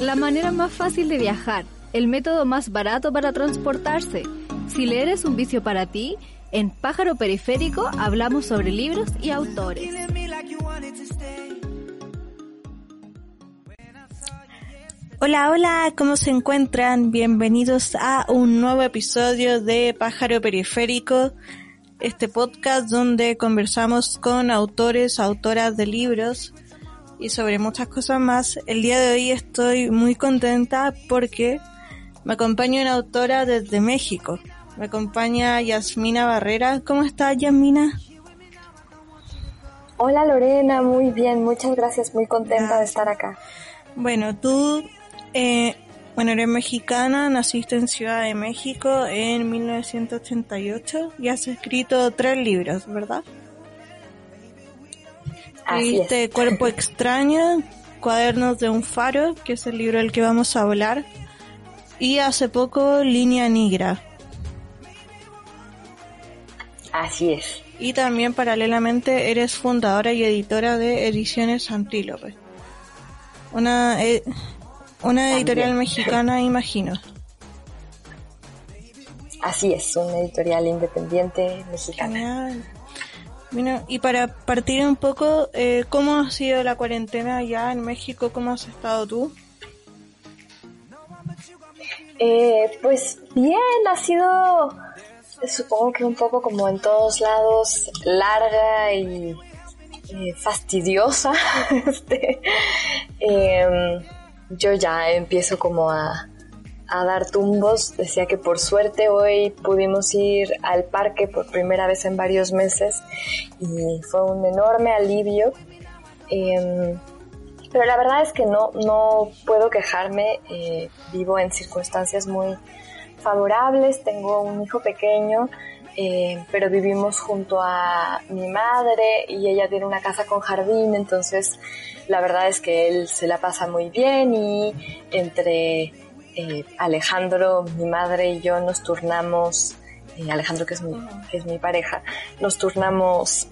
La manera más fácil de viajar, el método más barato para transportarse. Si leer es un vicio para ti, en Pájaro Periférico hablamos sobre libros y autores. Hola, hola, ¿cómo se encuentran? Bienvenidos a un nuevo episodio de Pájaro Periférico, este podcast donde conversamos con autores, autoras de libros y sobre muchas cosas más. El día de hoy estoy muy contenta porque me acompaña una autora desde México. Me acompaña Yasmina Barrera. ¿Cómo estás, Yasmina? Hola Lorena, muy bien, muchas gracias, muy contenta de estar acá. Bueno, tú, eh, bueno, eres mexicana, naciste en Ciudad de México en 1988 y has escrito tres libros, ¿verdad? Escribiste Cuerpo Extraño, Cuadernos de un Faro, que es el libro del que vamos a hablar, y hace poco Línea Negra. Así es. Y también paralelamente eres fundadora y editora de Ediciones Antílope. Una, eh, una editorial mexicana, imagino. Así es, una editorial independiente mexicana. Bueno, y para partir un poco, eh, ¿cómo ha sido la cuarentena allá en México? ¿Cómo has estado tú? Eh, pues bien, ha sido, supongo que un poco como en todos lados, larga y eh, fastidiosa. este, em, yo ya empiezo como a, a dar tumbos. Decía que por suerte hoy pudimos ir al parque por primera vez en varios meses y fue un enorme alivio. Em, pero la verdad es que no, no puedo quejarme. Eh, vivo en circunstancias muy favorables. Tengo un hijo pequeño. Eh, pero vivimos junto a mi madre y ella tiene una casa con jardín, entonces la verdad es que él se la pasa muy bien y entre eh, Alejandro, mi madre y yo nos turnamos, eh, Alejandro que es, mi, que es mi pareja, nos turnamos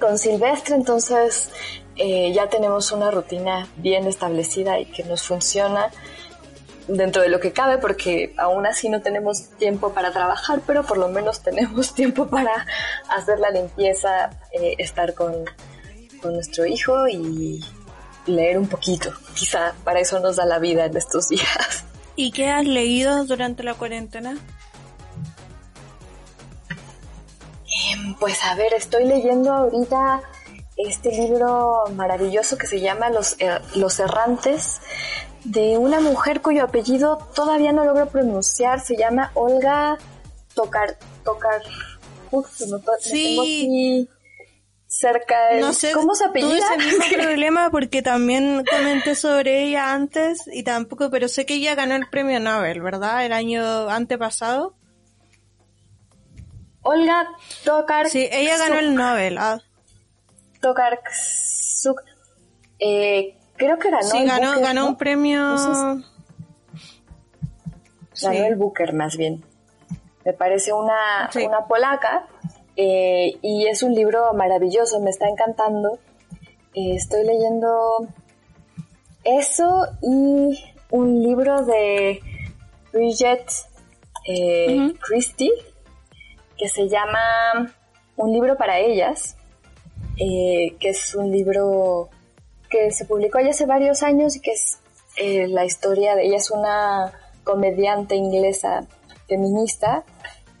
con Silvestre, entonces eh, ya tenemos una rutina bien establecida y que nos funciona dentro de lo que cabe, porque aún así no tenemos tiempo para trabajar, pero por lo menos tenemos tiempo para hacer la limpieza, estar con, con nuestro hijo y leer un poquito. Quizá para eso nos da la vida en estos días. ¿Y qué has leído durante la cuarentena? Em, pues a ver, estoy leyendo ahorita este libro maravilloso que se llama Los, er-, Los Errantes de una mujer cuyo apellido todavía no logro pronunciar, se llama Olga Tocar Tocar Uf, no, sí cerca de... No sé, ¿Cómo se apellida? Tuve ese mismo problema porque también comenté sobre ella antes y tampoco, pero sé que ella ganó el premio Nobel, ¿verdad? El año antepasado. Olga Tokarczuk. Sí, ella ganó el Nobel. Ah. Tokarczuk. Eh, creo que ganó Sí, ganó, ganó un premio... ganó el Booker más bien. Me parece una, una polaca eh, y es un libro maravilloso, me está encantando. Eh, estoy leyendo eso y un libro de Bridget eh, Christie que se llama Un libro para ellas, que es un libro que se publicó ya hace varios años y que es la historia de ella es una comediante inglesa feminista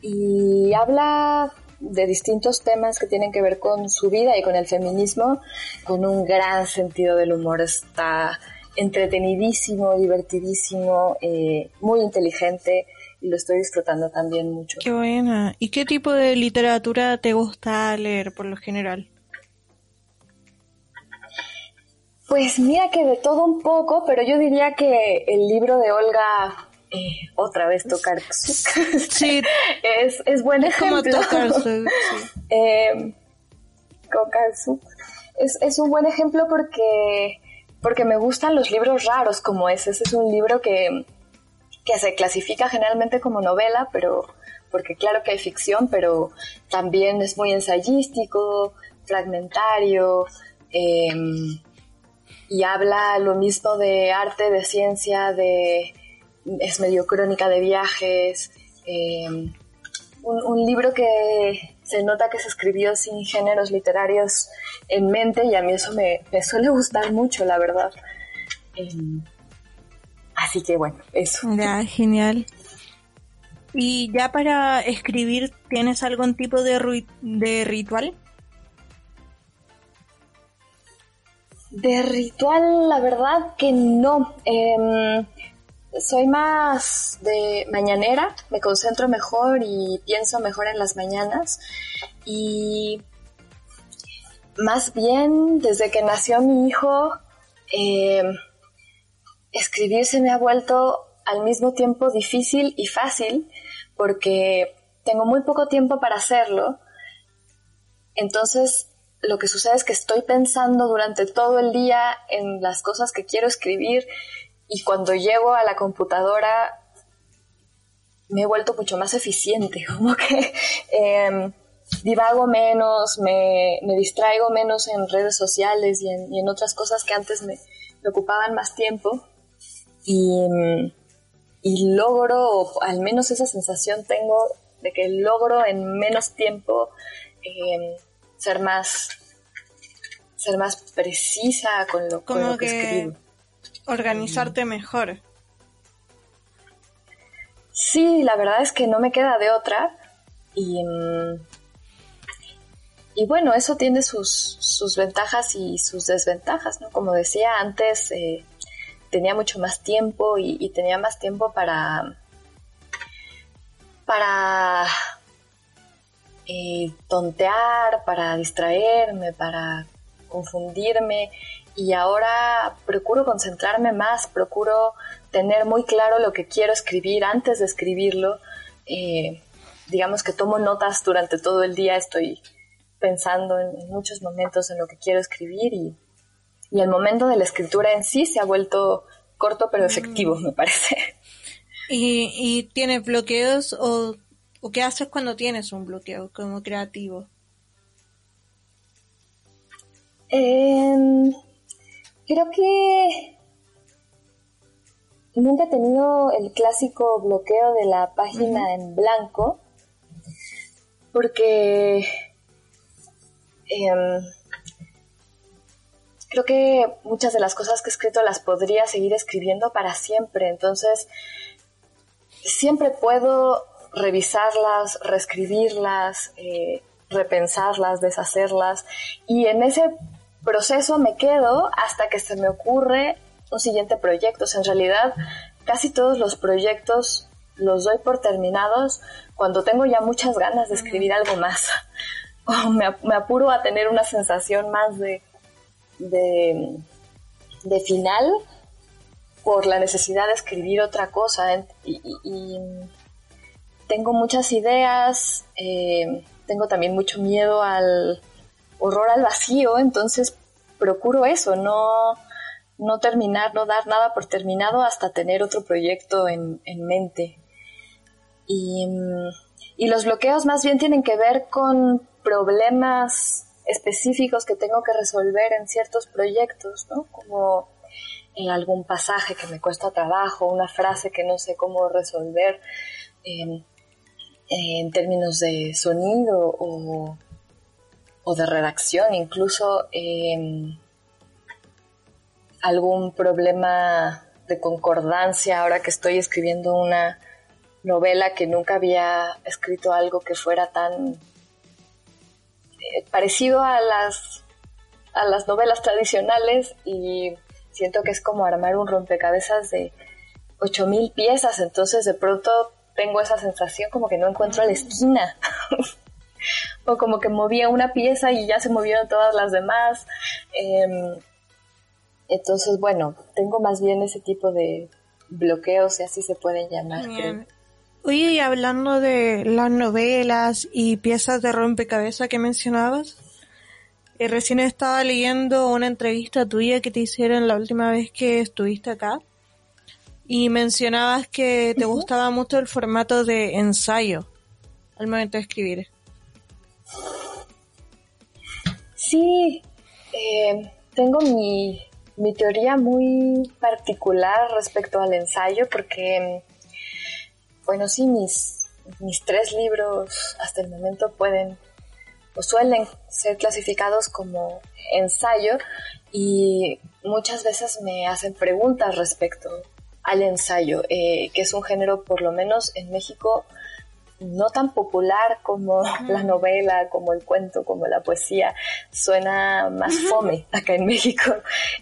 y habla de distintos temas que tienen que ver con su vida y con el feminismo, con un gran sentido del humor. Está entretenidísimo, divertidísimo, eh, muy inteligente y lo estoy disfrutando también mucho. Qué buena. ¿Y qué tipo de literatura te gusta leer por lo general? Pues mira que de todo un poco, pero yo diría que el libro de Olga eh, otra vez tocar sí. es, es buen ejemplo. eh, es, es un buen ejemplo porque porque me gustan los libros raros como ese. Ese es un libro que que se clasifica generalmente como novela pero porque claro que hay ficción pero también es muy ensayístico fragmentario em, y habla lo mismo de arte, de ciencia, de es medio crónica de viajes. Eh, un, libro que se nota que se escribió sin géneros literarios en mente y a mí eso me, suele gustar mucho, la verdad. Eh, así que bueno, eso. Ya, genial. ¿Y ya para escribir tienes algún tipo de, de ritual? De ritual, la verdad que no. Em, soy más de mañanera, me concentro mejor y pienso mejor en las mañanas. Y más bien, desde que nació mi hijo, em, escribir se me ha vuelto al mismo tiempo difícil y fácil porque tengo muy poco tiempo para hacerlo. Entonces, lo que sucede es que estoy pensando durante todo el día en las cosas que quiero escribir y cuando llego a la computadora me he vuelto mucho más eficiente, como que em, divago menos, me, distraigo menos en redes sociales y en, otras cosas que antes me, ocupaban más tiempo y, y logro, o al menos esa sensación tengo de que logro en menos tiempo em, ser más ser más precisa con lo, que, escribo. Organizarte mejor. Sí, la verdad es que no me queda de otra. Y, mm, y bueno, eso tiene sus, sus ventajas y sus desventajas, ¿no? Como decía antes, eh, tenía mucho más tiempo y, y, tenía más tiempo para, para eh, tontear, para distraerme, para confundirme y ahora procuro concentrarme más, procuro tener muy claro lo que quiero escribir antes de escribirlo. Eh, digamos que tomo notas durante todo el día, estoy pensando en muchos momentos en lo que quiero escribir y, y el momento de la escritura en sí se ha vuelto corto pero efectivo, mm. me parece. ¿Y, y tienes bloqueos o ¿O qué haces cuando tienes un bloqueo como creativo? Em, creo que nunca he tenido el clásico bloqueo de la página en blanco porque em, creo que muchas de las cosas que he escrito las podría seguir escribiendo para siempre entonces siempre puedo revisarlas, reescribirlas, eh, repensarlas, deshacerlas. Y en ese proceso me quedo hasta que se me ocurre un siguiente proyecto. en realidad, casi todos los proyectos los doy por terminados cuando tengo ya muchas ganas de escribir algo más. O me, apuro a tener una sensación más de, de, de final por la necesidad de escribir otra cosa. y, tengo muchas ideas, eh, tengo también mucho miedo al horror al vacío, entonces procuro eso, no, no terminar, no dar nada por terminado hasta tener otro proyecto en, mente. Y, y los bloqueos más bien tienen que ver con problemas específicos que tengo que resolver en ciertos proyectos, ¿no? Como en algún pasaje que me cuesta trabajo, una frase que no sé cómo resolver. Eh, en términos de sonido o, de redacción, incluso em, algún problema de concordancia. Ahora que estoy escribiendo una novela que nunca había escrito algo que fuera tan eh, parecido a las a las novelas tradicionales y siento que es como armar un rompecabezas de 8000 piezas, entonces de pronto tengo esa sensación como que no encuentro la esquina. o como que movía una pieza y ya se movieron todas las demás. Em, entonces, bueno, tengo más bien ese tipo de bloqueos, si así se pueden llamar. Oye, y hablando de las novelas y piezas de rompecabezas que mencionabas, eh, recién estaba leyendo una entrevista tuya que te hicieron la última vez que estuviste acá y mencionabas que te gustaba mucho el formato de ensayo al momento de escribir. Sí, eh, tengo mi, mi teoría muy particular respecto al ensayo porque, bueno, sí, mis, mis tres libros hasta el momento pueden o suelen ser clasificados como ensayo y muchas veces me hacen preguntas respecto al ensayo, eh, que es un género por lo menos en México no tan popular como la novela, como el cuento, como la poesía. Suena más fome acá en México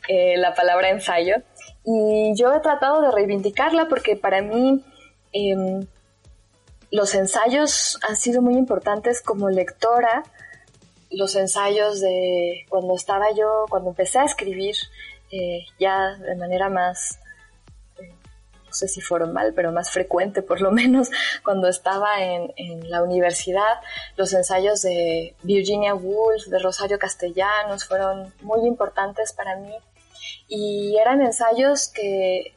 eh, la palabra ensayo. Y yo he tratado de reivindicarla porque para mí em, los ensayos han sido muy importantes como lectora. Los ensayos de cuando estaba yo, cuando empecé a escribir eh, ya de manera más no sé si formal, pero más frecuente por lo menos cuando estaba en, la universidad. Los ensayos de Virginia Woolf, de Rosario Castellanos, fueron muy importantes para mí y eran ensayos que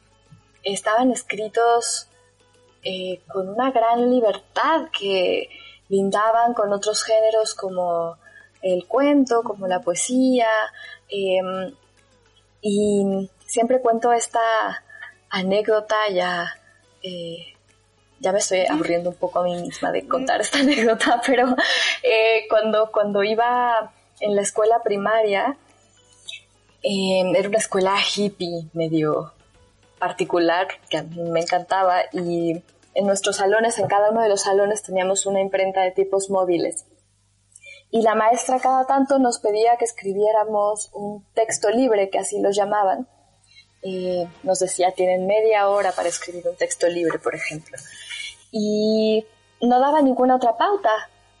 estaban escritos eh, con una gran libertad que lindaban con otros géneros como el cuento, como la poesía. Em, y siempre cuento esta anécdota ya... Eh, ya me estoy aburriendo un poco a mí misma de contar esta anécdota, pero eh, cuando, cuando iba en la escuela primaria, em, era una escuela hippie medio particular que a mí me encantaba y en nuestros salones, en cada uno de los salones teníamos una imprenta de tipos móviles. Y la maestra cada tanto nos pedía que escribiéramos un texto libre, que así lo llamaban, nos decía, tienen media hora para escribir un texto libre, por ejemplo. Y no daba ninguna otra pauta.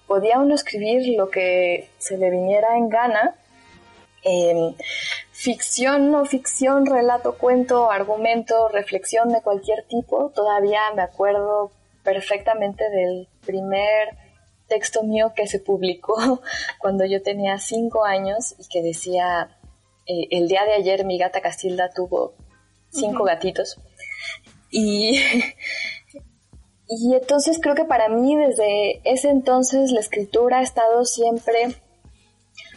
Podía uno escribir lo que se le viniera en gana. ficción, no ficción, relato, cuento, argumento, reflexión de cualquier tipo. Todavía me acuerdo perfectamente del primer texto mío que se publicó cuando yo tenía cinco años y que decía eh, el día de ayer mi gata Castilda tuvo cinco gatitos. Y, y entonces creo que para mí desde ese entonces la escritura ha estado siempre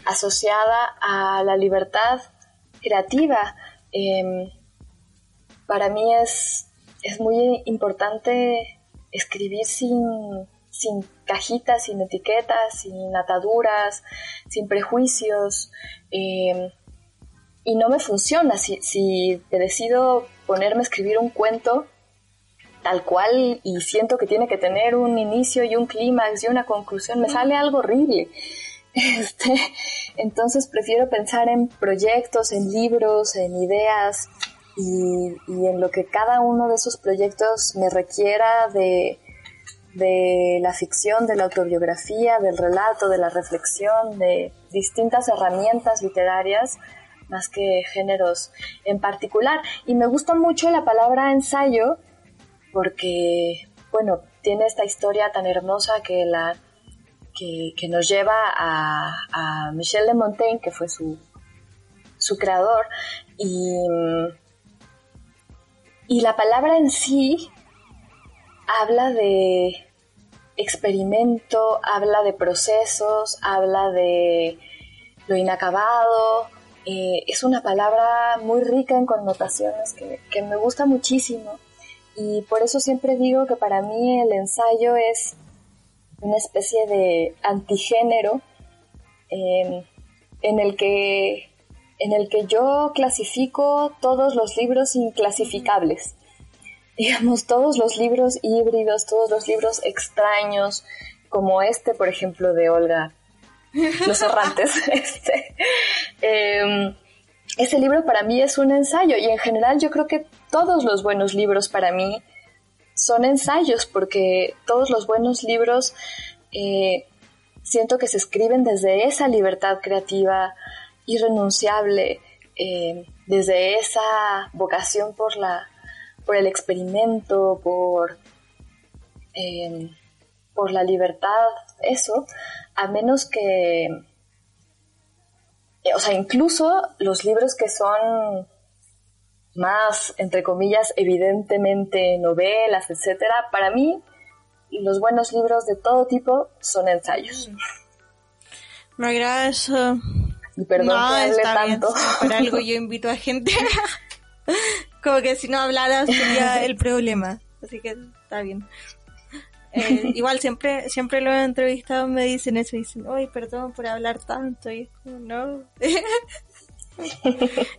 asociada a la libertad creativa. Em, para mí es, es muy importante escribir sin, sin cajitas, sin etiquetas, sin ataduras, sin prejuicios. Em, y no me funciona. Si, si decido ponerme a escribir un cuento tal cual y siento que tiene que tener un inicio y un clímax y una conclusión, me sale algo horrible. Este, entonces prefiero pensar en proyectos, en libros, en ideas y, y, en lo que cada uno de esos proyectos me requiera de, de la ficción, de la autobiografía, del relato, de la reflexión, de distintas herramientas literarias más que géneros en particular. Y me gusta mucho la palabra ensayo porque, bueno, tiene esta historia tan hermosa que la que, nos lleva a, Michel de Montaigne, que fue su, su creador, y, y la palabra en sí habla de experimento, habla de procesos, habla de lo inacabado, eh, es una palabra muy rica en connotaciones que, me gusta muchísimo y por eso siempre digo que para mí el ensayo es una especie de antigénero em, en, el que, en el que yo clasifico todos los libros inclasificables. Digamos, todos los libros híbridos, todos los libros extraños, como este, por ejemplo, de Olga los errantes. Este, em, ese libro para mí es un ensayo y en general yo creo que todos los buenos libros para mí son ensayos porque todos los buenos libros eh, siento que se escriben desde esa libertad creativa irrenunciable, eh, desde esa vocación por la por el experimento, por em, por la libertad, eso, a menos que, o sea, incluso los libros que son más, entre comillas, evidentemente novelas, etcétera, para mí los buenos libros de todo tipo son ensayos. Me agrada eso Y perdón no, que hable tanto. bien. Por algo yo invito a gente. Como que si no hablara sería el problema. Así que está bien. Eh, igual siempre siempre los entrevistados me dicen eso, dicen, ¡ay, perdón por hablar tanto! Y es como, no.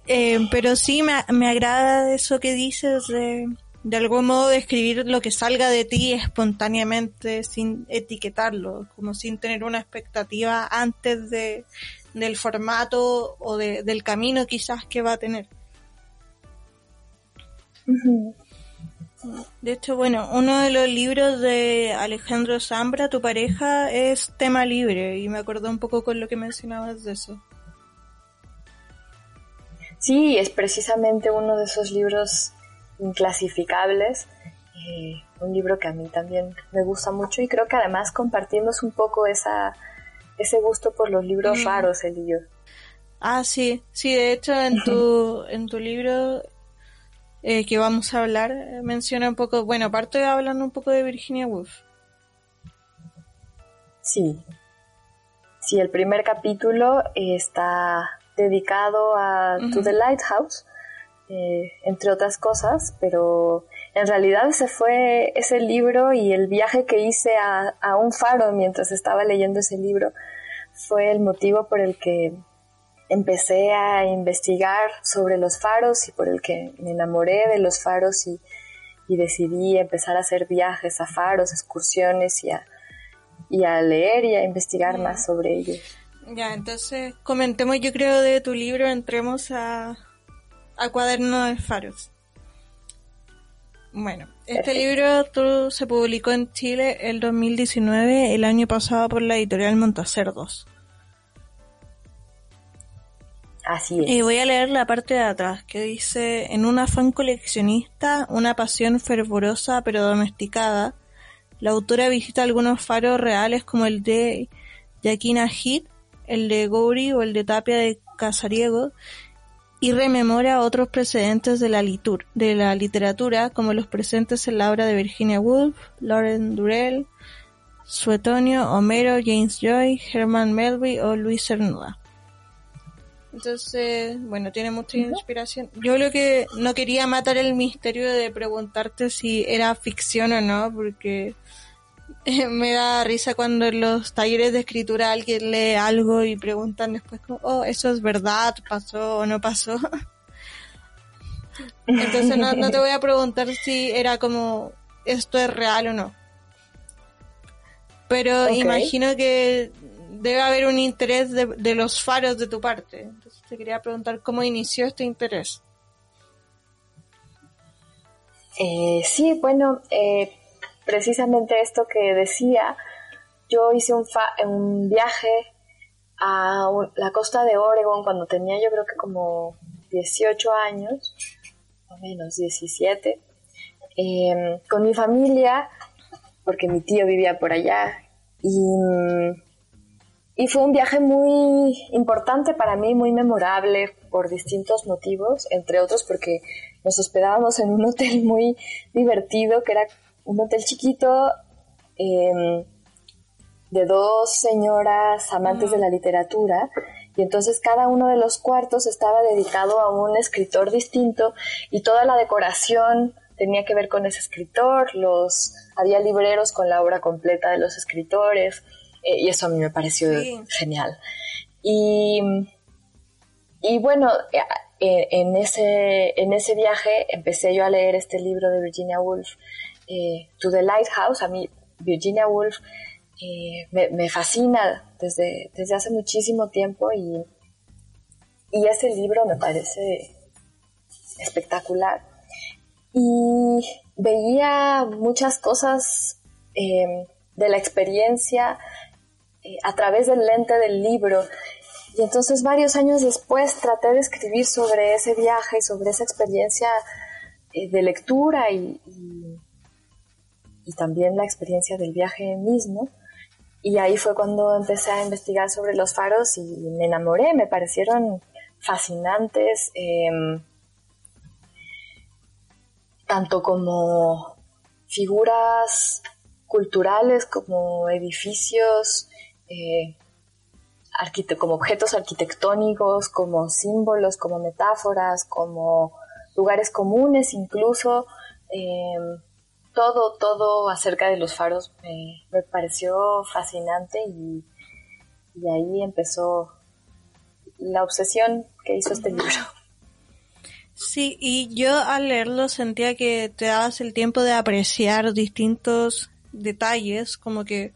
Eh, pero sí me, me agrada eso que dices de, de algún modo describir lo que salga de ti espontáneamente sin etiquetarlo, como sin tener una expectativa antes de, del formato o de, del camino quizás que va a tener. De hecho, bueno, uno de los libros de Alejandro Zambra, tu pareja, es tema libre y me acordó un poco con lo que mencionabas de eso. Sí, es precisamente uno de esos libros inclasificables. eh, un libro que a mí también me gusta mucho y creo que además compartimos un poco esa, ese gusto por los libros Mm. raros, él y yo. Ah, sí, sí, de hecho en tu, en tu libro eh, que vamos a hablar eh, menciona un poco, bueno, aparte hablando un poco de Virginia Woolf. Sí. Sí, el primer capítulo eh, está dedicado a To the Lighthouse, eh, entre otras cosas, pero en realidad ese fue ese libro y el viaje que hice a, a un faro mientras estaba leyendo ese libro fue el motivo por el que empecé a investigar sobre los faros y por el que me enamoré de los faros y, y decidí empezar a hacer viajes a faros, excursiones y a, y a leer y a investigar más sobre ellos. Ya, entonces comentemos yo creo de tu libro, entremos a, a Cuaderno de Faros. Bueno, este Perfecto. libro tú, se publicó en Chile el 2019, el año pasado por la editorial Montacerdos. Así es. Y voy a leer la parte de atrás que dice, en un afán coleccionista, una pasión fervorosa pero domesticada, la autora visita algunos faros reales como el de Yaquina Heath, el de Gowrie o el de Tapia de Casariego y rememora otros precedentes de la, litur de la literatura como los presentes en la obra de Virginia Woolf, Lauren Durrell, Suetonio, Homero, James Joy, Herman Melville o Luis Cernuda. Entonces, bueno, tiene mucha inspiración. Yo lo que no quería matar el misterio de preguntarte si era ficción o no, porque me da risa cuando en los talleres de escritura alguien lee algo y preguntan después como, oh, eso es verdad, pasó o no pasó. Entonces no, no te voy a preguntar si era como, esto es real o no. Pero imagino que debe haber un interés de, de los faros de tu parte. Quería preguntar cómo inició este interés. Eh, sí, bueno, eh, precisamente esto que decía, yo hice un, fa- un viaje a la costa de Oregon cuando tenía yo creo que como 18 años, o menos 17, eh, con mi familia, porque mi tío vivía por allá, y, y fue un viaje muy importante para mí, muy memorable por distintos motivos, entre otros porque nos hospedábamos en un hotel muy divertido, que era un hotel chiquito eh, de dos señoras amantes de la literatura, y entonces cada uno de los cuartos estaba dedicado a un escritor distinto y toda la decoración tenía que ver con ese escritor, los había libreros con la obra completa de los escritores, y eso a mí me pareció Sí. genial. Y, y bueno, eh, en, ese, en ese viaje empecé yo a leer este libro de Virginia Woolf, eh, To the Lighthouse. A mí Virginia Woolf eh, me, me fascina desde, desde hace muchísimo tiempo y, y ese libro me parece espectacular. Y veía muchas cosas eh, de la experiencia eh, a través del lente del libro. Y entonces varios años después traté de escribir sobre ese viaje, sobre esa experiencia eh, de lectura y, y, y también la experiencia del viaje mismo. Y ahí fue cuando empecé a investigar sobre los faros y me enamoré, me parecieron fascinantes, eh, tanto como figuras culturales, como edificios, eh, como objetos arquitectónicos, como símbolos, como metáforas, como lugares comunes incluso. Em, todo, todo acerca de los faros me, pareció fascinante y, y ahí empezó la obsesión que hizo este libro. Sí, y yo al leerlo sentía que te dabas el tiempo de apreciar distintos detalles, como que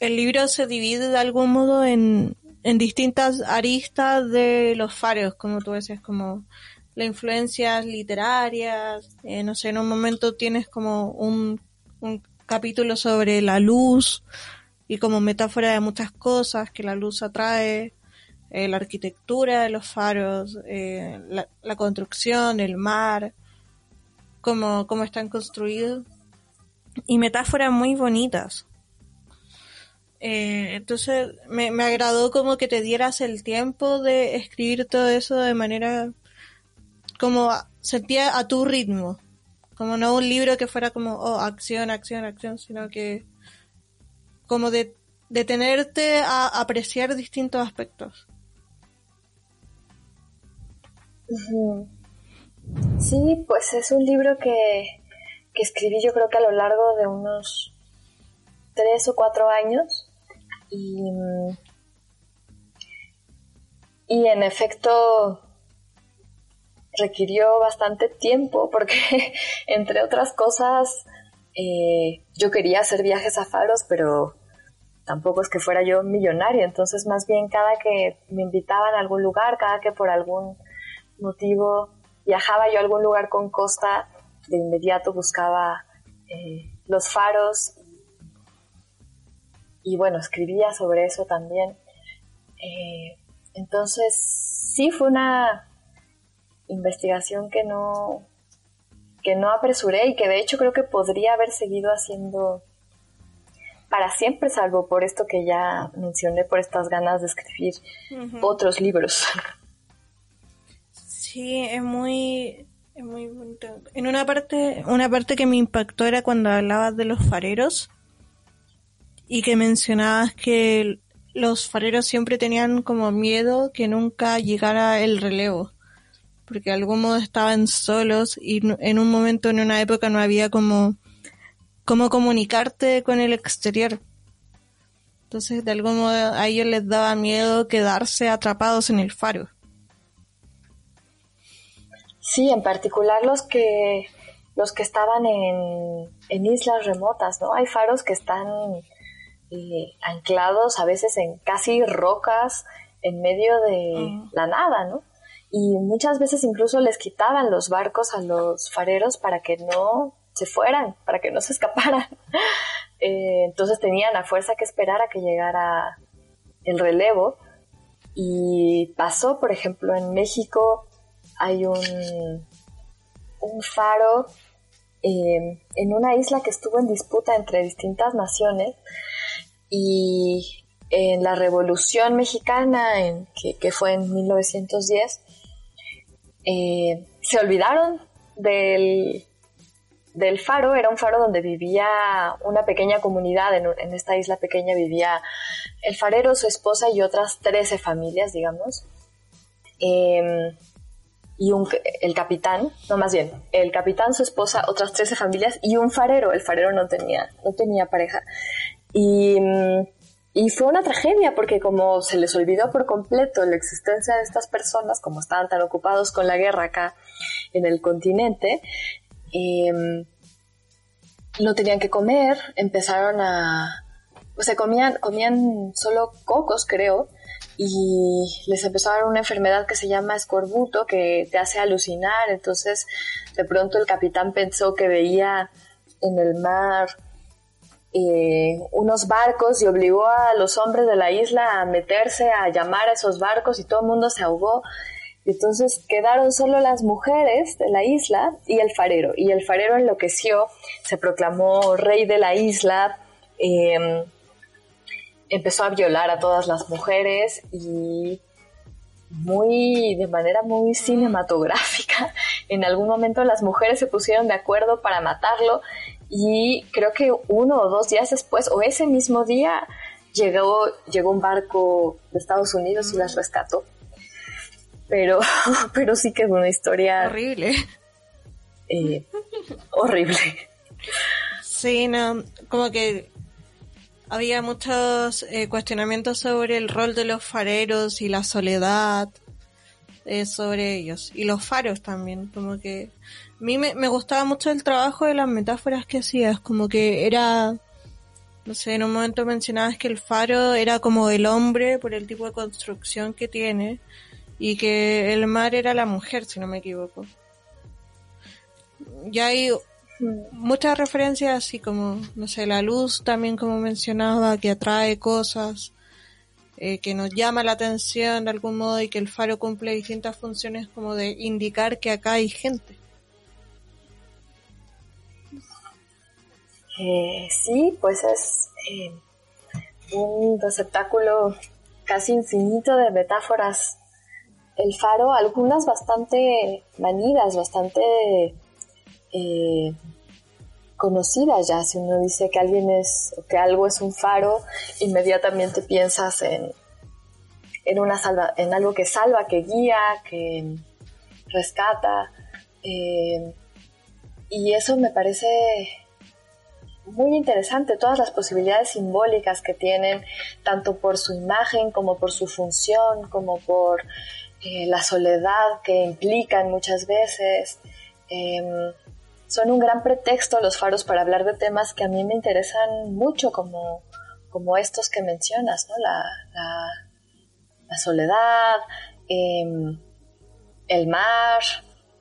el libro se divide de algún modo en, en distintas aristas de los faros, como tú decías, como las influencias literarias, eh, no sé, en un momento tienes como un, un capítulo sobre la luz y como metáfora de muchas cosas que la luz atrae, eh, la arquitectura de los faros, eh, la, construcción, el mar, cómo, cómo están construidos y metáforas muy bonitas. Eh, entonces me, me agradó como que te dieras el tiempo de escribir todo eso de manera como sentía a tu ritmo, como no un libro que fuera como oh, acción, acción, acción, sino que como de detenerte a apreciar distintos aspectos. Sí, pues es un libro que, que escribí yo creo que a lo largo de unos tres o cuatro años y, y en efecto requirió bastante tiempo porque entre otras cosas eh, yo quería hacer viajes a faros pero tampoco es que fuera yo millonario entonces más bien cada que me invitaban a algún lugar cada que por algún motivo viajaba yo a algún lugar con costa, de inmediato buscaba eh, los faros y bueno, escribía sobre eso también. Eh, entonces, sí fue una investigación que no, que no apresuré y que de hecho creo que podría haber seguido haciendo para siempre, salvo por esto que ya mencioné, por estas ganas de escribir otros libros. Sí, es muy, es muy bonito. En una parte, una parte que me impactó era cuando hablabas de los fareros y que mencionabas que los fareros siempre tenían como miedo que nunca llegara el relevo, porque de algún modo estaban solos y en un momento, en una época no había como cómo comunicarte con el exterior. Entonces, de algún modo a ellos les daba miedo quedarse atrapados en el faro. Sí, en particular los que los que estaban en, islas remotas, ¿no? Hay faros que están eh, anclados a veces en casi rocas en medio de la nada, ¿no? Y muchas veces incluso les quitaban los barcos a los fareros para que no se fueran, para que no se escaparan. Eh, entonces tenían a fuerza que esperar a que llegara el relevo. Y pasó, por ejemplo, en México hay un, un faro eh, en una isla que estuvo en disputa entre distintas naciones y en la Revolución Mexicana, que, fue en 1910, eh, se olvidaron del, faro, era un faro donde vivía una pequeña comunidad, en, esta isla pequeña vivía el farero, su esposa y otras 13 familias, digamos. Eh, y un, el capitán, no más bien, el capitán, su esposa, otras 13 familias y un farero. El farero no tenía, no tenía pareja. Y, mm, y fue una tragedia porque como se les olvidó por completo la existencia de estas personas, como estaban tan ocupados con la guerra acá en el continente, em, no tenían que comer, empezaron a... O sea, comían, comían solo cocos, creo, y les empezó a dar una enfermedad que se llama escorbuto, que te hace alucinar. Entonces, de pronto el capitán pensó que veía en el mar eh, unos barcos y obligó a los hombres de la isla a meterse, a llamar a esos barcos y todo el mundo se ahogó. entonces quedaron solo las mujeres de la isla y el farero. Y el farero enloqueció, se proclamó rey de la isla. Eh, empezó a violar a todas las mujeres y muy de manera muy cinematográfica. En algún momento las mujeres se pusieron de acuerdo para matarlo y creo que uno o dos días después o ese mismo día llegó, llegó un barco de Estados Unidos y las rescató. Pero, pero sí que es una historia horrible. Eh, horrible. Sí, no, como que había muchos eh, cuestionamientos sobre el rol de los fareros y la soledad eh, sobre ellos. Y los faros también, como que a mí me, me gustaba mucho el trabajo de las metáforas que hacías, como que era, no sé, en un momento mencionabas que el faro era como el hombre por el tipo de construcción que tiene y que el mar era la mujer, si no me equivoco. Y hay muchas referencias así como, no sé, la luz también como mencionaba, que atrae cosas, eh, que nos llama la atención de algún modo y que el faro cumple distintas funciones como de indicar que acá hay gente. Eh, sí, pues es eh, un receptáculo casi infinito de metáforas. El faro, algunas bastante manidas, bastante eh, conocidas ya. Si uno dice que alguien es, que algo es un faro, inmediatamente piensas en, en una salva, en algo que salva, que guía, que rescata. Eh, y eso me parece muy interesante, todas las posibilidades simbólicas que tienen, tanto por su imagen como por su función, como por eh, la soledad que implican muchas veces. Em, son un gran pretexto los faros para hablar de temas que a mí me interesan mucho, como, como estos que mencionas, ¿no? la, la, soledad, em, el mar,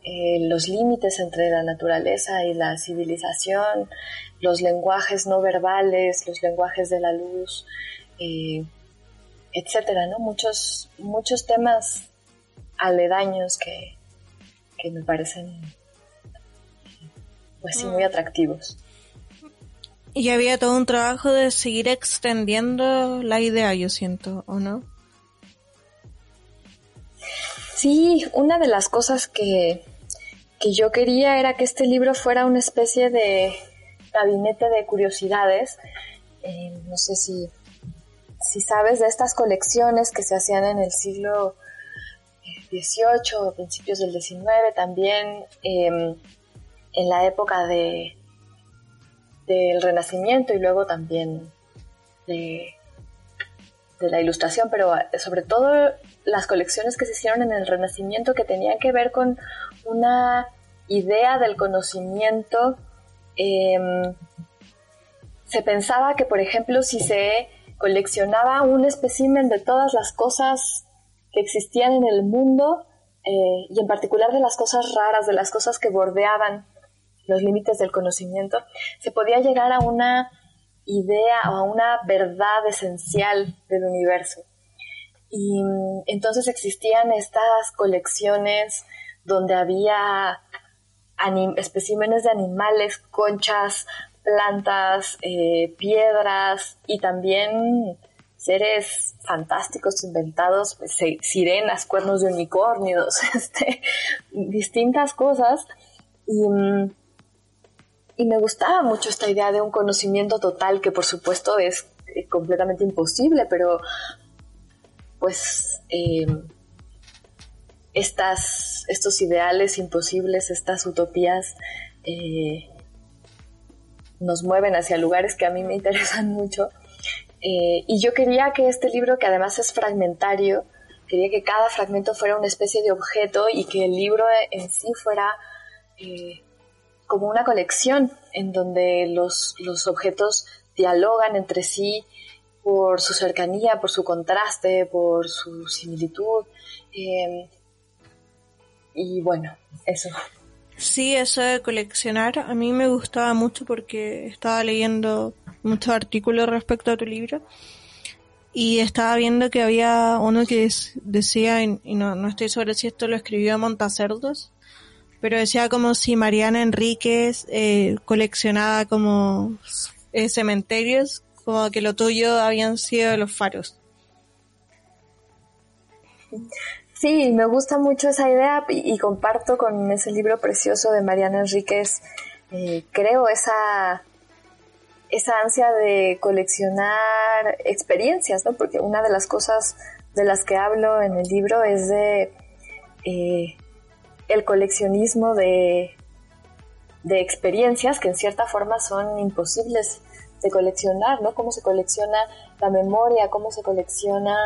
eh, los límites entre la naturaleza y la civilización, los lenguajes no verbales, los lenguajes de la luz, eh, etcétera, ¿no? Muchos, muchos temas aledaños que, que me parecen pues sí, muy mm. atractivos. Y había todo un trabajo de seguir extendiendo la idea, yo siento, ¿o no? Sí, una de las cosas que, que yo quería era que este libro fuera una especie de gabinete de curiosidades. Eh, no sé si, si sabes de estas colecciones que se hacían en el siglo XVIII, o principios del XIX, también em, en la época de del Renacimiento y luego también de, de la Ilustración, pero sobre todo las colecciones que se hicieron en el Renacimiento que tenían que ver con una idea del conocimiento. Em, se pensaba que, por ejemplo, si se coleccionaba un espécimen de todas las cosas que existían en el mundo, eh, y en particular de las cosas raras, de las cosas que bordeaban los límites del conocimiento, se podía llegar a una idea o a una verdad esencial del universo. Y mm, entonces existían estas colecciones donde había especímenes de animales, conchas, plantas, eh, piedras y también seres fantásticos inventados, pues, sirenas, cuernos de unicornios, este, distintas cosas. Y, mm, y me gustaba mucho esta idea de un conocimiento total que por supuesto es eh, completamente imposible, pero pues eh, estas, estos ideales imposibles, estas utopías eh, nos mueven hacia lugares que a mí me interesan mucho. y yo quería que este libro, que además es fragmentario, quería que cada fragmento fuera una especie de objeto y que el libro en sí fuera como una colección en donde los, objetos dialogan entre sí por su cercanía, por su contraste, por su similitud. Y bueno, eso. Sí, eso de coleccionar a mí me gustaba mucho porque estaba leyendo muchos artículos respecto a tu libro y estaba viendo que había uno que decía, y no, no estoy segura si esto lo escribió Montacerdos, pero decía como si Mariana Enríquez eh, coleccionaba como eh, cementerios, como que lo tuyo habían sido los faros. Sí, me gusta mucho esa idea y, comparto con ese libro precioso de Mariana Enríquez, eh, creo, esa, esa ansia de coleccionar experiencias, ¿no? Porque una de las cosas de las que hablo en el libro es de eh, el coleccionismo de, de experiencias que en cierta forma son imposibles de coleccionar, ¿no? Cómo se colecciona la memoria, cómo se colecciona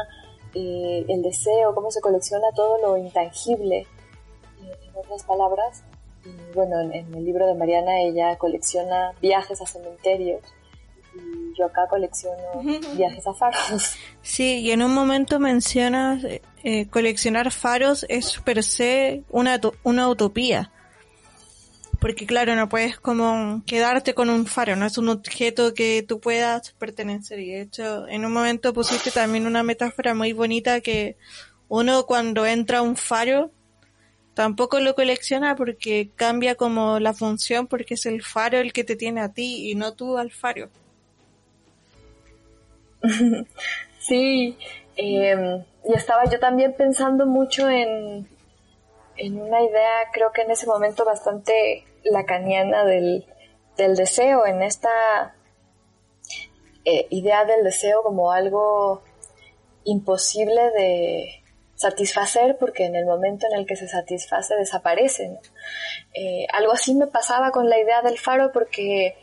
eh, el deseo, cómo se colecciona todo lo intangible, eh, en otras palabras. bueno, en, el libro de Mariana ella colecciona viajes a cementerios y yo acá colecciono viajes a faros. Sí, y en un momento mencionas eh, coleccionar faros es per se una, una utopía. Porque claro, no puedes como quedarte con un faro, no es un objeto que tú puedas pertenecer. Y de hecho, en un momento pusiste también una metáfora muy bonita que uno cuando entra a un faro tampoco lo colecciona porque cambia como la función porque es el faro el que te tiene a ti y no tú al faro. Sí, em, y estaba yo también pensando mucho en, en una idea, creo que en ese momento bastante lacaniana del, del deseo, en esta eh, idea del deseo como algo imposible de satisfacer porque en el momento en el que se satisface desaparece. Eh, algo así me pasaba con la idea del faro porque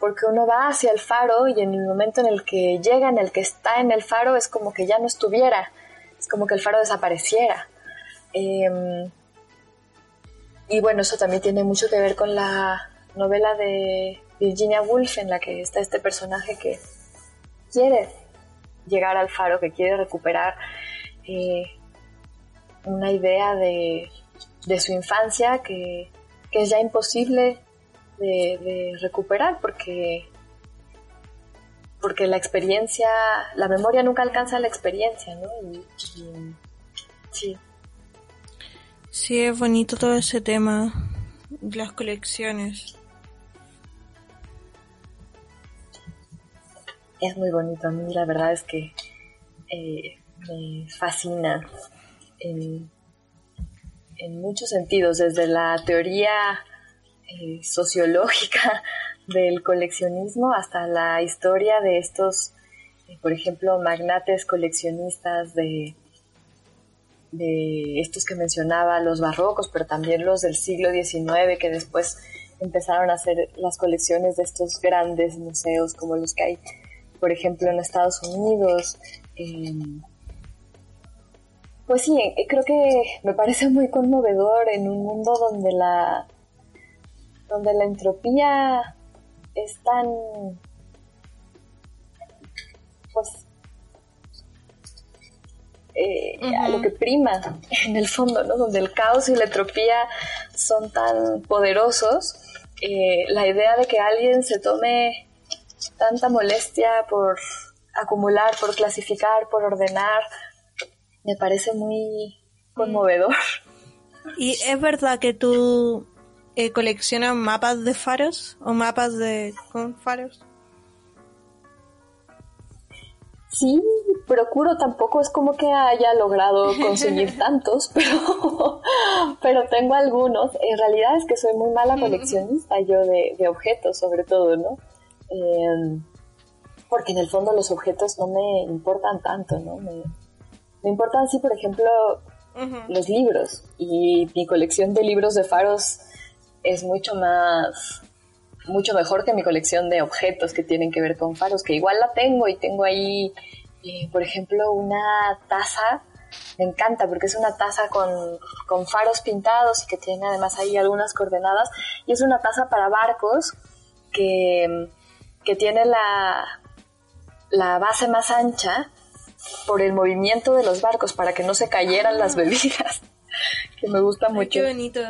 porque uno va hacia el faro y en el momento en el que llega, en el que está en el faro, es como que ya no estuviera, es como que el faro desapareciera. Em, y bueno, eso también tiene mucho que ver con la novela de Virginia Woolf, en la que está este personaje que quiere llegar al faro, que quiere recuperar eh, una idea de, su infancia que, que es ya imposible de, recuperar porque porque la experiencia, la memoria nunca alcanza la experiencia, ¿no? sí. Sí, es bonito todo ese tema, las colecciones. Es muy bonito, a mí la verdad es que eh, me fascina en, en muchos sentidos, desde la teoría eh, sociológica del coleccionismo hasta la historia de estos, eh, por ejemplo, magnates coleccionistas de, de estos que mencionaba, los barrocos, pero también los del siglo XIX que después empezaron a hacer las colecciones de estos grandes museos como los que hay, por ejemplo, en Estados Unidos. pues sí, eh, creo que me parece muy conmovedor en un mundo donde la donde la entropía es tan, eh, a lo que prima en el fondo, ¿no? Donde el caos y la entropía son tan poderosos, eh, la idea de que alguien se tome tanta molestia por acumular, por clasificar, por ordenar, me parece muy conmovedor. Y es verdad que tú eh, coleccionan mapas de faros o mapas de con faros? Sí, procuro, tampoco es como que haya logrado conseguir tantos, pero, pero tengo algunos. En realidad es que soy muy mala coleccionista yo de, objetos, sobre todo, ¿no? Em, porque en el fondo los objetos no me importan tanto, ¿no? Me, me importan, sí, por ejemplo, los libros. Y mi colección de libros de faros es mucho más, mucho mejor que mi colección de objetos que tienen que ver con faros, que igual la tengo y tengo ahí, eh, por ejemplo, una taza. Me encanta porque es una taza con, con faros pintados y que tiene además ahí algunas coordenadas. Y es una taza para barcos que, que tiene la, la base más ancha por el movimiento de los barcos para que no se cayeran las bebidas. que me gusta mucho. qué bonito.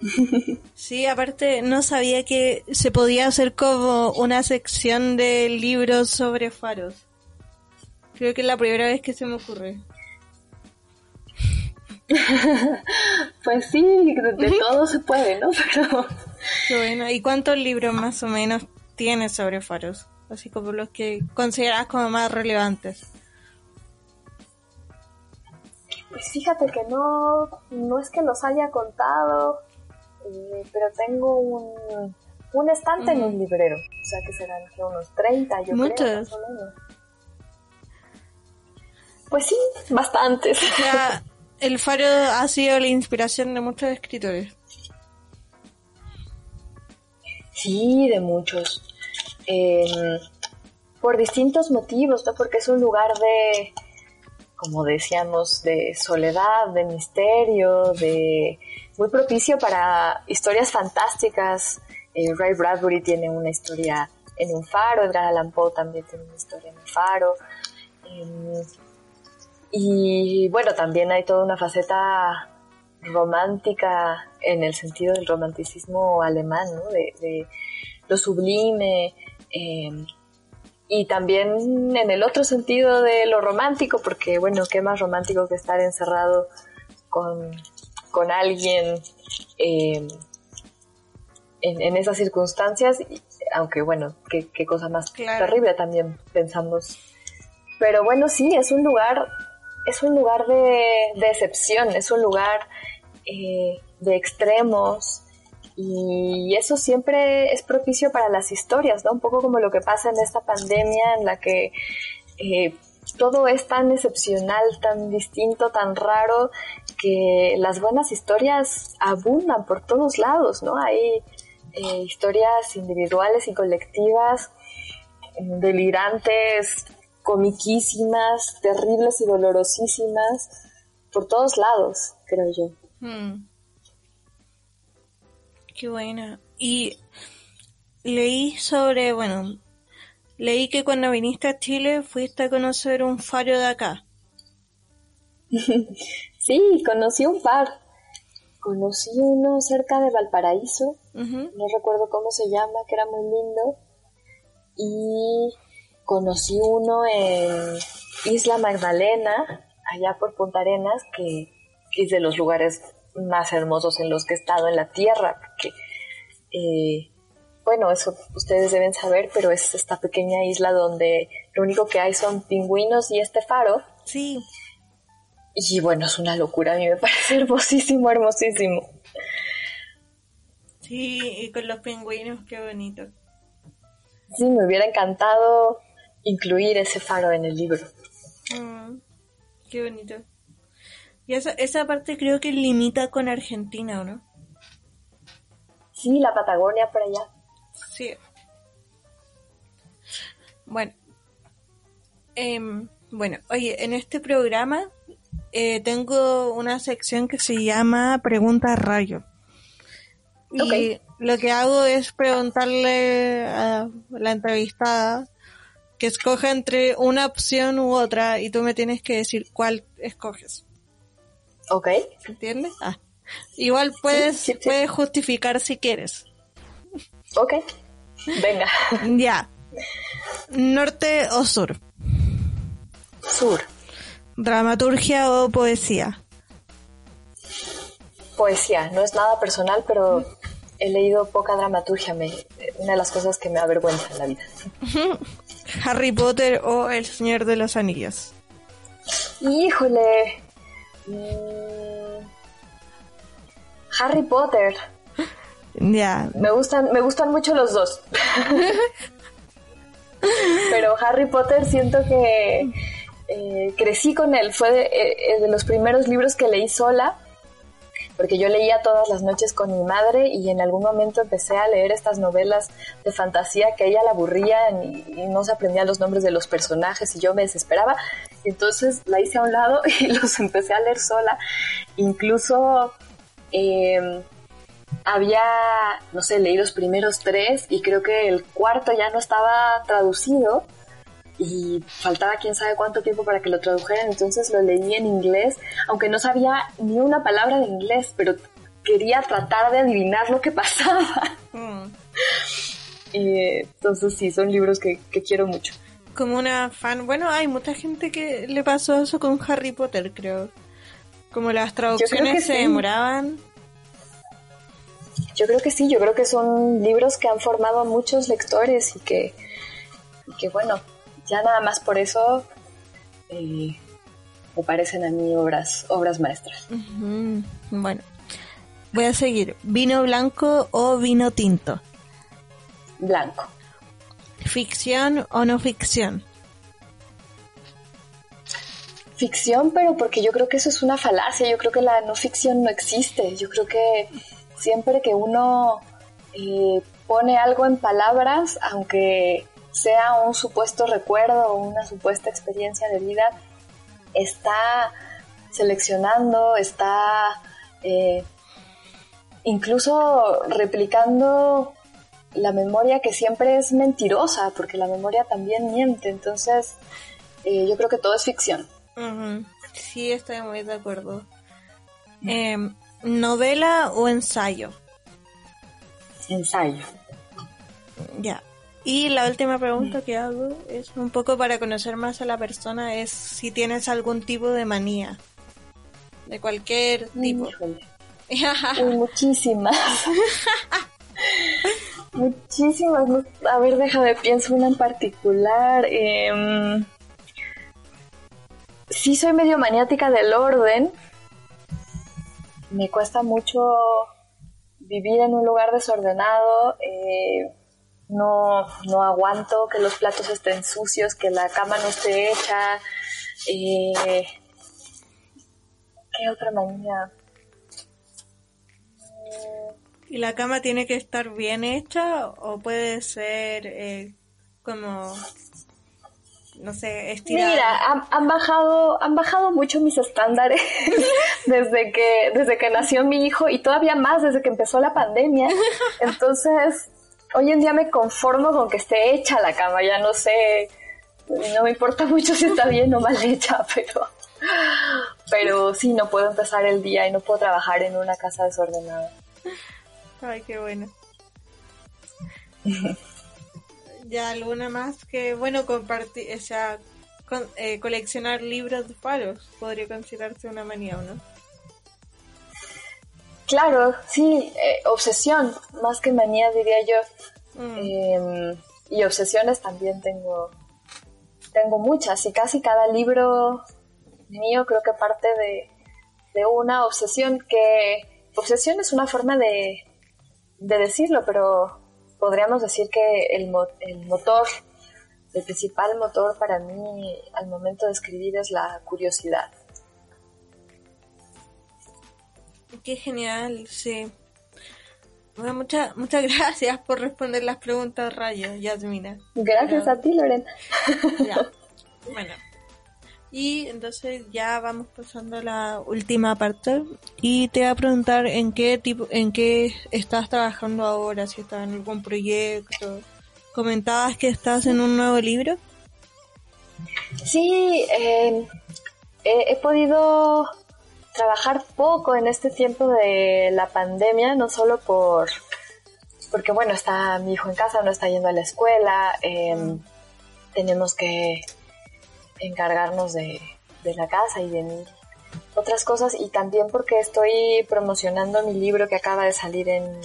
Sí, aparte no sabía que se podía hacer como una sección de libros sobre faros. Creo que es la primera vez que se me ocurre. pues sí, de, todo se puede, ¿no? bueno, ¿y cuántos libros más o menos tienes sobre faros? Así como los que consideras como más relevantes. Pues fíjate que no, no es que los haya contado, eh, pero tengo un, un estante en un librero. O sea que serán unos 30, yo creo, más o menos. Pues sí, bastantes. O sea, el faro ha sido la inspiración de muchos escritores. Sí, de muchos. Em, por distintos motivos, ¿no? Porque es un lugar de, como decíamos, de soledad, de misterio, de muy propicio para historias fantásticas. Eh, Ray Bradbury tiene una historia en un faro, Edgar Allan Poe también tiene una historia en un faro. Em, y bueno, también hay toda una faceta romántica en el sentido del romanticismo alemán, ¿no? de, lo sublime, eh, y también en el otro sentido de lo romántico, porque bueno, qué más romántico que estar encerrado con, con alguien eh, en, en, esas circunstancias, aunque bueno, qué, qué cosa más Claro. terrible también pensamos. Pero bueno, sí, es un lugar, es un lugar de, de excepción, es un lugar eh, de extremos, y eso siempre es propicio para las historias, ¿no? Un poco como lo que pasa en esta pandemia en la que eh, todo es tan excepcional, tan distinto, tan raro, que las buenas historias abundan por todos lados, ¿no? Hay eh, historias individuales y colectivas, mm, delirantes, comiquísimas, terribles y dolorosísimas, por todos lados, creo yo. Hmm. Qué buena. Y leí sobre, bueno, leí que cuando viniste a Chile fuiste a conocer un faro de acá. Sí, conocí un par. Conocí uno cerca de Valparaíso, no recuerdo cómo se llama, que era muy lindo. Y conocí uno en Isla Magdalena, allá por Punta Arenas, que, que es de los lugares más hermosos en los que he estado en la tierra, porque, eh, bueno, eso ustedes deben saber, pero es esta pequeña isla donde lo único que hay son pingüinos y este faro. Sí. Y bueno, es una locura, a mí me parece hermosísimo, hermosísimo. Sí, y con los pingüinos, qué bonito. Sí, me hubiera encantado incluir ese faro en el libro. Mm, qué bonito. Y esa, esa parte creo que limita con Argentina, ¿o no? Sí, la Patagonia por allá. Sí. Bueno. Em, bueno, oye, en este programa eh, tengo una sección que se llama Pregunta Rayo. Y lo que hago es preguntarle a la entrevistada que escoja entre una opción u otra y tú me tienes que decir cuál escoges. Ok. ¿Entiendes? Ah. Igual puedes, sí, sí. puedes justificar si quieres. Ok. Venga. Ya. Norte o sur. Sur. Dramaturgia o poesía. Poesía. No es nada personal, pero he leído poca dramaturgia. Me, una de las cosas que me avergüenza en la vida. Harry Potter o El Señor de los Anillos. Híjole. Mm, Harry Potter. Ya. Me gustan, me gustan mucho los dos. Pero Harry Potter siento que eh, crecí con él. Fue de, eh, de los primeros libros que leí sola, porque yo leía todas las noches con mi madre y en algún momento empecé a leer estas novelas de fantasía que ella la aburrían y, no se aprendían los nombres de los personajes y yo me desesperaba. Entonces la hice a un lado y los empecé a leer sola. Incluso... eh, había, no sé, leí los primeros tres y creo que el cuarto ya no estaba traducido y faltaba quién sabe cuánto tiempo para que lo tradujeran, entonces lo leí en inglés, aunque no sabía ni una palabra de inglés, pero quería tratar de adivinar lo que pasaba. Mm. Y, entonces sí, son libros que, que quiero mucho. Como una fan. Bueno, hay mucha gente que le pasó eso con Harry Potter, creo. Como las traducciones se sí. demoraban. Yo creo que sí, yo creo que son libros que han formado a muchos lectores y que, y que bueno, ya nada más por eso eh, me parecen a mí obras, obras maestras. Bueno, voy a seguir. ¿Vino blanco o vino tinto? blanco. ¿Ficción o no ficción? Ficción, pero porque yo creo que eso es una falacia, yo creo que la no ficción no existe, yo creo que siempre que uno eh, pone algo en palabras, aunque sea un supuesto recuerdo o una supuesta experiencia de vida, está seleccionando, está eh, incluso replicando la memoria que siempre es mentirosa, porque la memoria también miente, entonces eh, yo creo que todo es ficción. Sí, estoy muy de acuerdo. Em, ¿Novela o ensayo? Ensayo. Ya. Y la última pregunta que hago es un poco para conocer más a la persona, es si tienes algún tipo de manía. De cualquier tipo. muchísimas. muchísimas. A ver, déjame pienso una en particular. Eh, sí soy medio maniática del orden. Me cuesta mucho vivir en un lugar desordenado. Eh, no, no aguanto que los platos estén sucios, que la cama no esté hecha. Eh, ¿Qué otra manía? ¿Y la cama tiene que estar bien hecha o puede ser eh, como no sé, estirada. Mira, han, bajado, han bajado mucho mis estándares desde que, desde que nació mi hijo y todavía más desde que empezó la pandemia. Entonces, hoy en día me conformo con que esté hecha la cama, ya no sé, no me importa mucho si está bien o mal hecha, pero, pero sí, no puedo empezar el día y no puedo trabajar en una casa desordenada. Ay, qué bueno. ya alguna más que, bueno, compartir, o sea, eh, coleccionar libros de palos podría considerarse una manía o no. Claro, sí, eh, obsesión, más que manía diría yo. Mm. Em, y obsesiones también tengo, tengo muchas y casi cada libro mío creo que parte de, de una obsesión que obsesión es una forma de, de decirlo, pero podríamos decir que el, el motor, el principal motor para mí al momento de escribir es la curiosidad. Qué genial, sí. Bueno, muchas muchas gracias por responder las preguntas, Rayo, Yasmina. Gracias a ti, Lorena. Ya. Bueno, y entonces ya vamos pasando a la última parte y te voy a preguntar en qué tipo, en qué estás trabajando ahora, si estás en algún proyecto. Comentabas que estás en un nuevo libro. Sí, em, he, podido trabajar poco en este tiempo de la pandemia, no solo por porque bueno está mi hijo en casa, no está yendo a la escuela, em, tenemos que encargarnos de, la casa y de mí otras cosas y también porque estoy promocionando mi libro que acaba de salir en,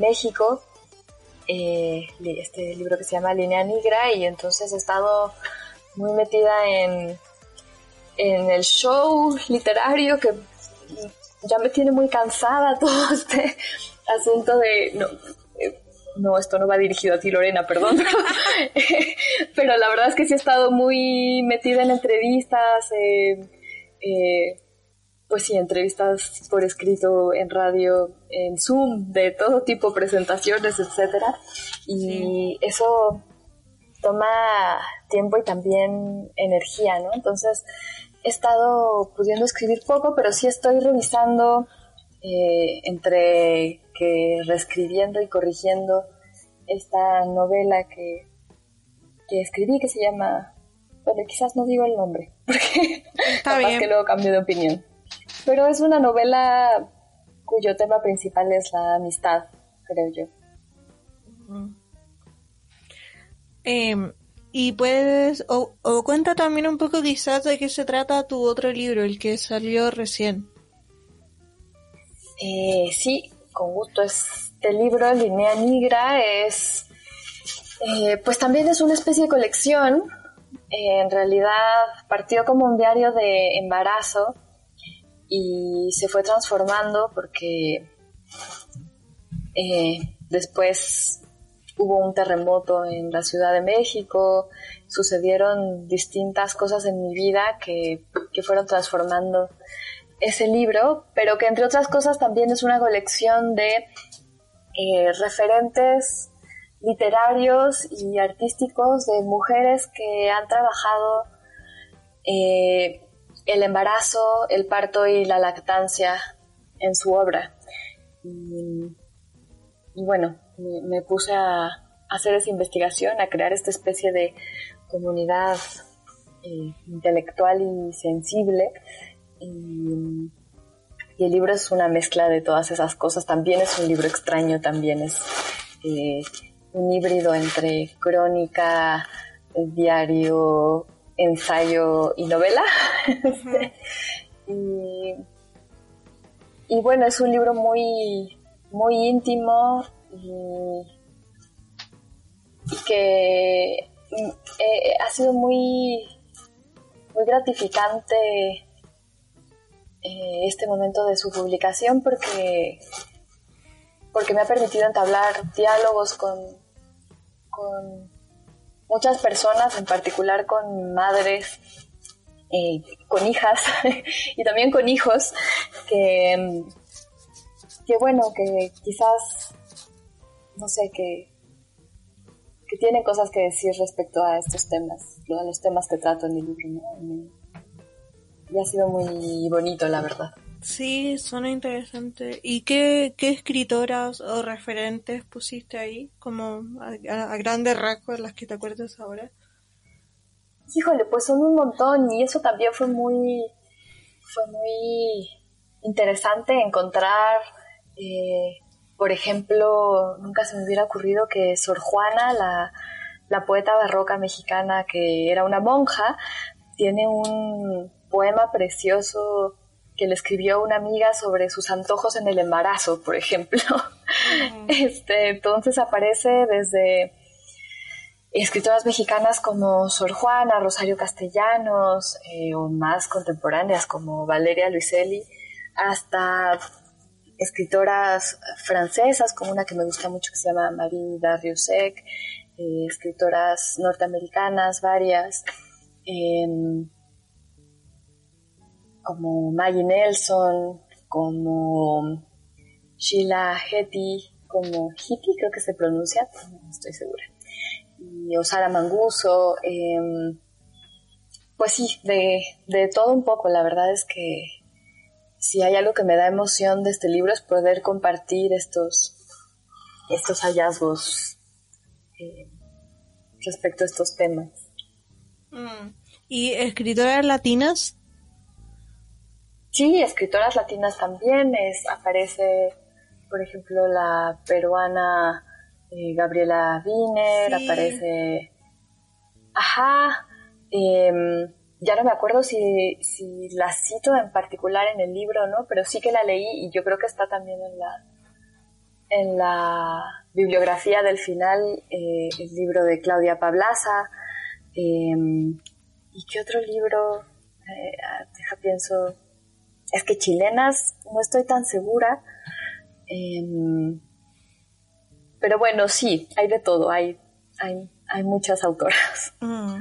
México, eh, este libro que se llama Línea Negra y entonces he estado muy metida en, en el show literario que ya me tiene muy cansada todo este asunto de no, no, esto no va dirigido a ti, Lorena, perdón. Pero la verdad es que sí he estado muy metida en entrevistas, eh, eh, pues sí, entrevistas por escrito, en radio, en Zoom, de todo tipo, presentaciones, etcétera. Y eso toma tiempo y también energía, ¿no? Entonces, he estado pudiendo escribir poco, pero sí estoy revisando eh, entre que reescribiendo y corrigiendo esta novela que, que escribí que se llama, bueno, quizás no digo el nombre, porque Está capaz que luego cambio de opinión. Pero es una novela cuyo tema principal es la amistad, creo yo. Em, y puedes, o, o, cuenta también un poco quizás de qué se trata tu otro libro, el que salió recién. Eh, sí, con gusto. Este libro, Linea Nigra, es, eh, pues también es una especie de colección. en realidad partió como un diario de embarazo y se fue transformando porque eh, después hubo un terremoto en la Ciudad de México, sucedieron distintas cosas en mi vida que, que fueron transformando ese libro, pero que entre otras cosas también es una colección de eh, referentes literarios y artísticos de mujeres que han trabajado eh, el embarazo, el parto y la lactancia en su obra. Y, bueno, me, puse a, hacer esa investigación, a crear esta especie de comunidad eh, intelectual y sensible. Y, el libro es una mezcla de todas esas cosas. También es un libro extraño, también es eh, un híbrido entre crónica, diario, ensayo y novela. y, bueno, es un libro muy, muy íntimo y, que eh, ha sido muy, muy gratificante eh, este momento de su publicación porque, porque me ha permitido entablar diálogos con, con muchas personas, en particular con madres, con hijas y también con hijos, que, que bueno, que quizás, no sé, que, que tienen cosas que decir respecto a estos temas, a los temas que trato en mi libro. Y ha sido muy bonito, la verdad. Sí, suena interesante. ¿Y qué, qué escritoras o referentes pusiste ahí, como a, grandes rasgos, las que te acuerdas ahora? Híjole, pues son un montón y eso también fue muy, fue muy interesante encontrar, eh, por ejemplo, nunca se me hubiera ocurrido que Sor Juana, la, la poeta barroca mexicana que era una monja, tiene un poema precioso que le escribió una amiga sobre sus antojos en el embarazo, por ejemplo. Este, entonces aparece desde escritoras mexicanas como Sor Juana, Rosario Castellanos, eh, o más contemporáneas como Valeria Luiselli, hasta escritoras francesas, como una que me gusta mucho que se llama Marie Darrieussecq, eh, escritoras norteamericanas, varias. Em, como Maggie Nelson, como Sheila Hetty, como Hitty creo que se pronuncia, no estoy segura, y Osara Manguso, em, pues sí, de, de, todo un poco, la verdad es que si hay algo que me da emoción de este libro es poder compartir estos, estos hallazgos eh, respecto a estos temas. Mm. ¿Y escritoras latinas? Sí, escritoras latinas también. Es, aparece, por ejemplo, la peruana eh, Gabriela Wiener, aparece... Ajá. Em, ya no me acuerdo si, si la cito en particular en el libro, ¿no? Pero sí que la leí y yo creo que está también en la, en la bibliografía del final, eh, el libro de Claudia Pablaza. Em, ¿Y qué otro libro? Eh, ah, deja, pienso es que chilenas no estoy tan segura. Em, pero bueno, sí, hay de todo, hay, hay, hay muchas autoras. Mm.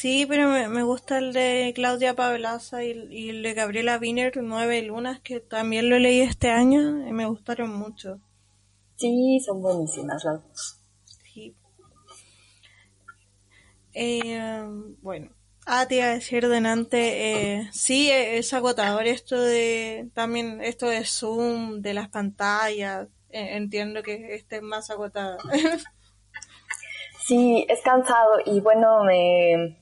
Sí, pero me, gusta el de Claudia Pablaza y, el de Gabriela Wiener, Nueve Lunas, que también lo leí este año y me gustaron mucho. Sí, son buenísimas las dos. Sí. Eh, bueno, Ah, te iba a decir delante, eh, sí, e, es agotador esto de, también esto de Zoom, de las pantallas, e, entiendo que esté más agotado. sí, es cansado y bueno, me,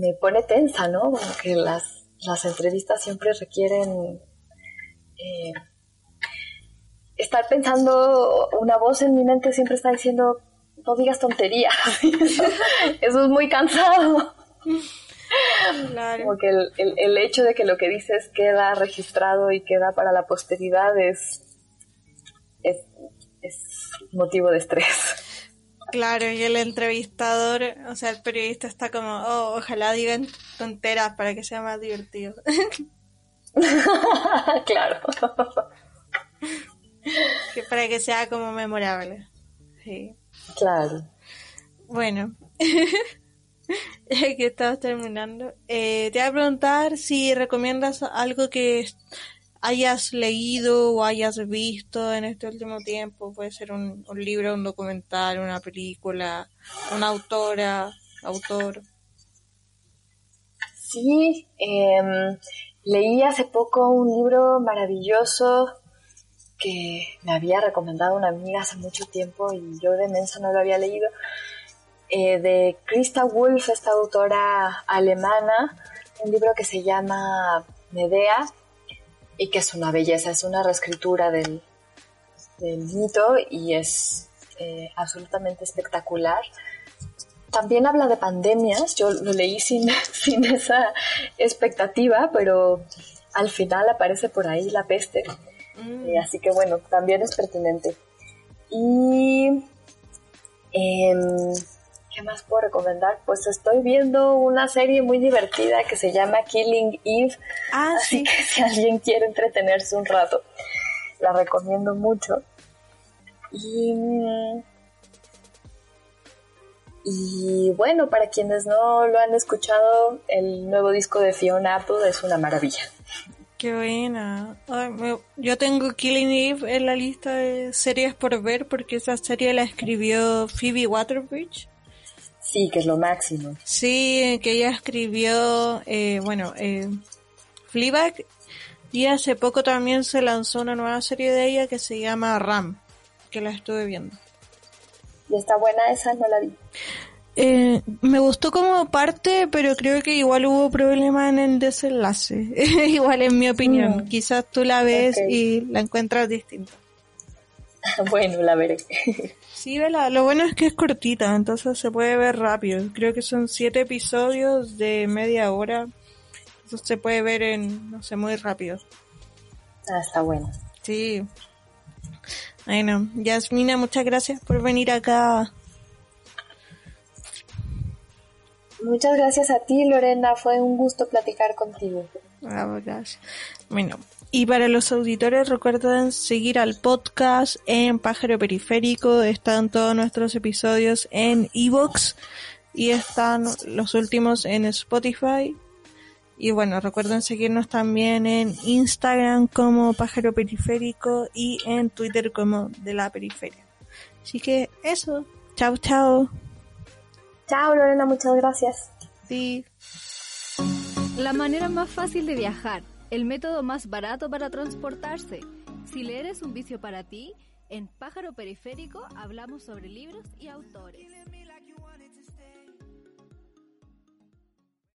me pone tensa, ¿no? Como que las, las entrevistas siempre requieren eh, estar pensando, una voz en mi mente siempre está diciendo, no digas tonterías. Eso es muy cansado. Claro. Porque el, el, hecho de que lo que dices queda registrado y queda para la posteridad es, es, motivo de estrés. Claro, y el entrevistador, o sea, el periodista está como, oh, ojalá digan tonteras para que sea más divertido. claro. que para que sea como memorable. Sí. Claro. Bueno, ya que estamos terminando, eh, te voy a preguntar si recomiendas algo que hayas leído o hayas visto en este último tiempo. Puede ser un, libro, un documental, una película, una autora, autor. Sí, em, leí hace poco un libro maravilloso que me había recomendado una amiga hace mucho tiempo y yo de mensa no lo había leído, eh, de Christa Wolf, esta autora alemana, un libro que se llama Medea y que es una belleza, es una reescritura del, del mito y es eh, absolutamente espectacular. También habla de pandemias, yo lo leí sin, sin esa expectativa, pero al final aparece por ahí la peste. Mm. Eh, así que bueno, también es pertinente. Y... em, ¿Qué más puedo recomendar? Pues estoy viendo una serie muy divertida que se llama Killing Eve. Ah, Así sí. que si alguien quiere entretenerse un rato, la recomiendo mucho. Y, y bueno, para quienes no lo han escuchado, el nuevo disco de Fiona Apple es una maravilla. Qué buena. Ay, me- yo tengo Killing Eve en la lista de series por ver porque esa serie la escribió Phoebe Waterbridge. Sí, que es lo máximo. Sí, que ella escribió, eh, bueno, eh, Fleabag y hace poco también se lanzó una nueva serie de ella que se llama Ram, que la estuve viendo. Y está buena esa, no la vi. Eh, me gustó como parte, pero creo que igual hubo problemas en el desenlace. igual en mi opinión. Mm. Quizás tú la ves y la encuentras distinta. bueno, la veré. Sí, vela, lo bueno es que es cortita, entonces se puede ver rápido. Creo que son siete episodios de media hora. Entonces se puede ver en, no sé, muy rápido. ah, está buena. Sí. Bueno, Yasmina, muchas gracias por venir acá. Muchas gracias a ti, Lorena. Fue un gusto platicar contigo. Ah, gracias. Bueno, y para los auditores recuerden seguir al podcast en Pájaro Periférico. Están todos nuestros episodios en Evox y están los últimos en Spotify. Y bueno, recuerden seguirnos también en Instagram como Pájaro Periférico y en Twitter como de la Periferia. Así que eso. Chao, chao. Chao, Lorena. Muchas gracias. Sí. La manera más fácil de viajar, el método más barato para transportarse. Si leer es un vicio para ti, en Pájaro Periférico hablamos sobre libros y autores.